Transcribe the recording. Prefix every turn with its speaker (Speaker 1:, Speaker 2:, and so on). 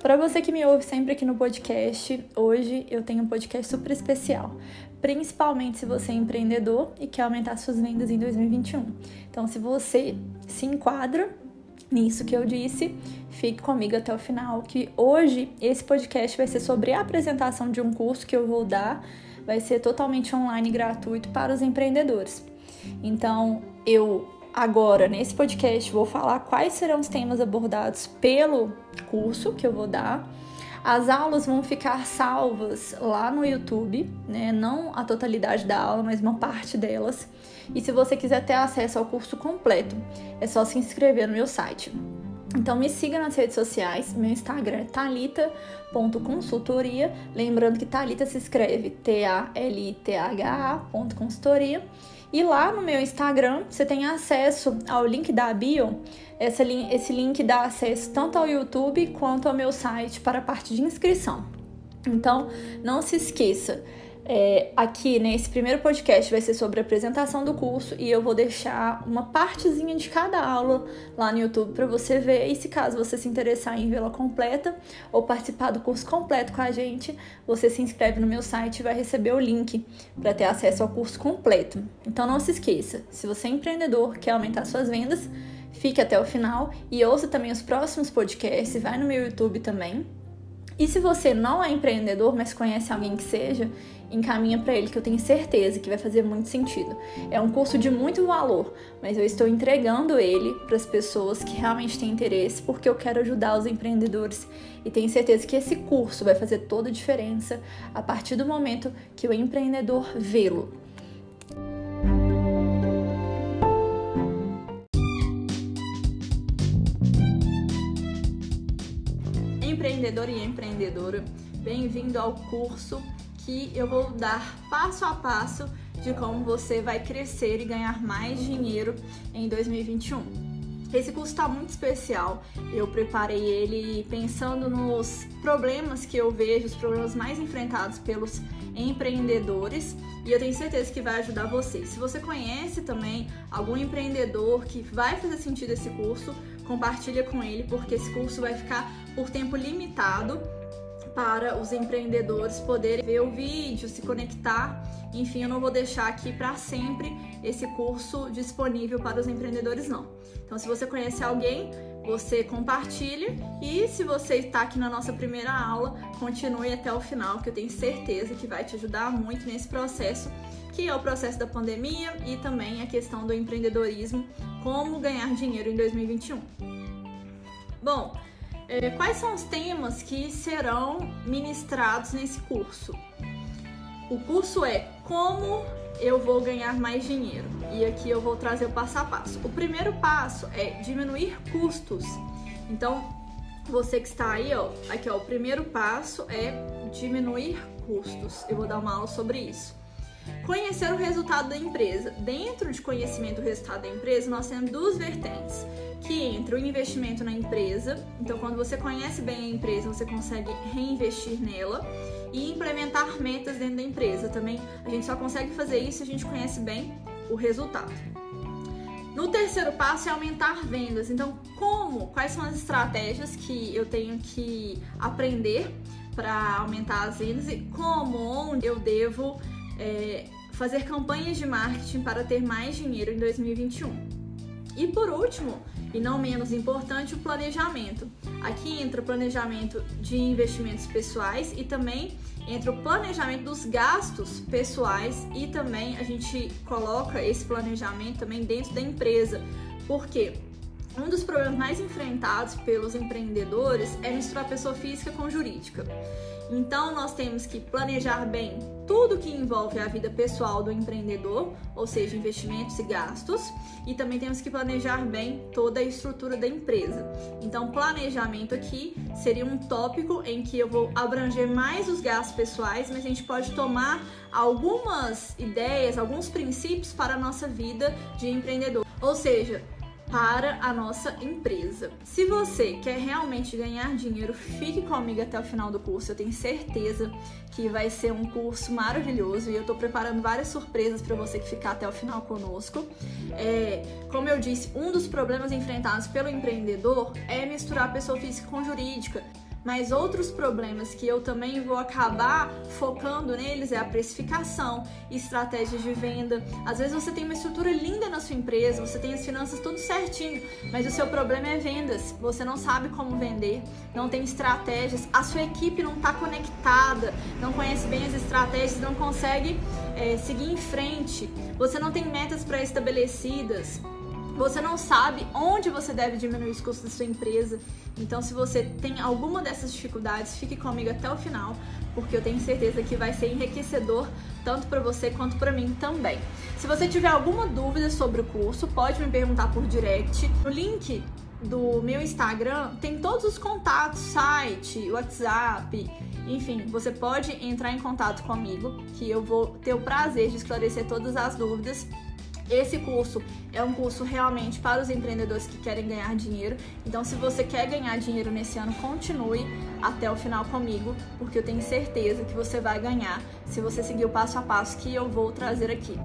Speaker 1: Para você que me ouve sempre aqui no podcast, hoje eu tenho um podcast super especial, principalmente se você é empreendedor e quer aumentar suas vendas em 2021. Então, se você se enquadra nisso que eu disse, fique comigo até o final, que hoje esse podcast vai ser sobre a apresentação de um curso que eu vou dar, vai ser totalmente online gratuito para os empreendedores. Então, eu agora nesse podcast vou falar quais serão os temas abordados pelo curso que eu vou dar. As aulas vão ficar salvas lá no YouTube, né? Não a totalidade da aula, mas uma parte delas. E se você quiser ter acesso ao curso completo, é só se inscrever no meu site. Então me siga nas redes sociais, meu Instagram é talita.consultoria, lembrando que Talita se escreve T-A-L-I-T-H-A.consultoria. E lá no meu Instagram você tem acesso ao link da bio. Esse link, esse link dá acesso tanto ao YouTube quanto ao meu site para a parte de inscrição. Então não se esqueça, é, aqui nesse né, primeiro podcast vai ser sobre a apresentação do curso e eu vou deixar uma partezinha de cada aula lá no YouTube para você ver. E se caso você se interessar em vê-la completa ou participar do curso completo com a gente, você se inscreve no meu site e vai receber o link para ter acesso ao curso completo. Então não se esqueça, se você é empreendedor, quer aumentar suas vendas, fique até o final e ouça também os próximos podcasts, vai no meu YouTube também. E se você não é empreendedor, mas conhece alguém que seja, encaminha para ele que eu tenho certeza que vai fazer muito sentido. É um curso de muito valor, mas eu estou entregando ele para as pessoas que realmente têm interesse, porque eu quero ajudar os empreendedores e tenho certeza que esse curso vai fazer toda a diferença a partir do momento que o empreendedor vê-lo. Empreendedor e empreendedora, bem-vindo ao curso que eu vou dar passo a passo de como você vai crescer e ganhar mais dinheiro em 2021. Esse curso está muito especial. Eu preparei ele pensando nos problemas que eu vejo, os problemas mais enfrentados pelos empreendedores, e eu tenho certeza que vai ajudar você. Se você conhece também algum empreendedor que vai fazer sentido esse curso, compartilha com ele, porque esse curso vai ficar por tempo limitado para os empreendedores poderem ver o vídeo, se conectar. Enfim, eu não vou deixar aqui para sempre esse curso disponível para os empreendedores, não. Então, se você conhece alguém, você compartilhe e se você está aqui na nossa primeira aula, continue até o final, que eu tenho certeza que vai te ajudar muito nesse processo, que é o processo da pandemia e também a questão do empreendedorismo, como ganhar dinheiro em 2021. Bom, é, quais são os temas que serão ministrados nesse curso? O curso é Como eu vou ganhar mais dinheiro. E aqui eu vou trazer o passo a passo. O primeiro passo é diminuir custos. Então, você que está aí, ó, aqui ó, o primeiro passo é diminuir custos. Eu vou dar uma aula sobre isso. Conhecer o resultado da empresa. Dentro de conhecimento do resultado da empresa, nós temos duas vertentes que entra o investimento na empresa. Então, quando você conhece bem a empresa, você consegue reinvestir nela e implementar metas dentro da empresa. Também a gente só consegue fazer isso se a gente conhece bem o resultado. No terceiro passo é aumentar vendas. Então, como? Quais são as estratégias que eu tenho que aprender para aumentar as vendas e como, onde eu devo é, fazer campanhas de marketing para ter mais dinheiro em 2021. E por último, e não menos importante, o planejamento. Aqui entra o planejamento de investimentos pessoais e também entra o planejamento dos gastos pessoais e também a gente coloca esse planejamento também dentro da empresa. Porque um dos problemas mais enfrentados pelos empreendedores é misturar pessoa física com jurídica. Então, nós temos que planejar bem tudo que envolve a vida pessoal do empreendedor, ou seja, investimentos e gastos, e também temos que planejar bem toda a estrutura da empresa. Então, planejamento aqui seria um tópico em que eu vou abranger mais os gastos pessoais, mas a gente pode tomar algumas ideias, alguns princípios para a nossa vida de empreendedor. Ou seja, para a nossa empresa. Se você quer realmente ganhar dinheiro, fique comigo até o final do curso. Eu tenho certeza que vai ser um curso maravilhoso e eu estou preparando várias surpresas para você que ficar até o final conosco. É, como eu disse, um dos problemas enfrentados pelo empreendedor é misturar pessoa física com jurídica. Mas outros problemas que eu também vou acabar focando neles é a precificação, estratégias de venda. Às vezes você tem uma estrutura linda na sua empresa, você tem as finanças tudo certinho, mas o seu problema é vendas. Você não sabe como vender, não tem estratégias, a sua equipe não está conectada, não conhece bem as estratégias, não consegue é, seguir em frente, você não tem metas pré-estabelecidas você não sabe onde você deve diminuir os custos da sua empresa. Então, se você tem alguma dessas dificuldades, fique comigo até o final, porque eu tenho certeza que vai ser enriquecedor tanto para você quanto para mim também. Se você tiver alguma dúvida sobre o curso, pode me perguntar por direct. No link do meu Instagram tem todos os contatos, site, WhatsApp, enfim, você pode entrar em contato comigo, que eu vou ter o prazer de esclarecer todas as dúvidas esse curso é um curso realmente para os empreendedores que querem ganhar dinheiro. Então, se você quer ganhar dinheiro nesse ano, continue até o final comigo, porque eu tenho certeza que você vai ganhar se você seguir o passo a passo que eu vou trazer aqui.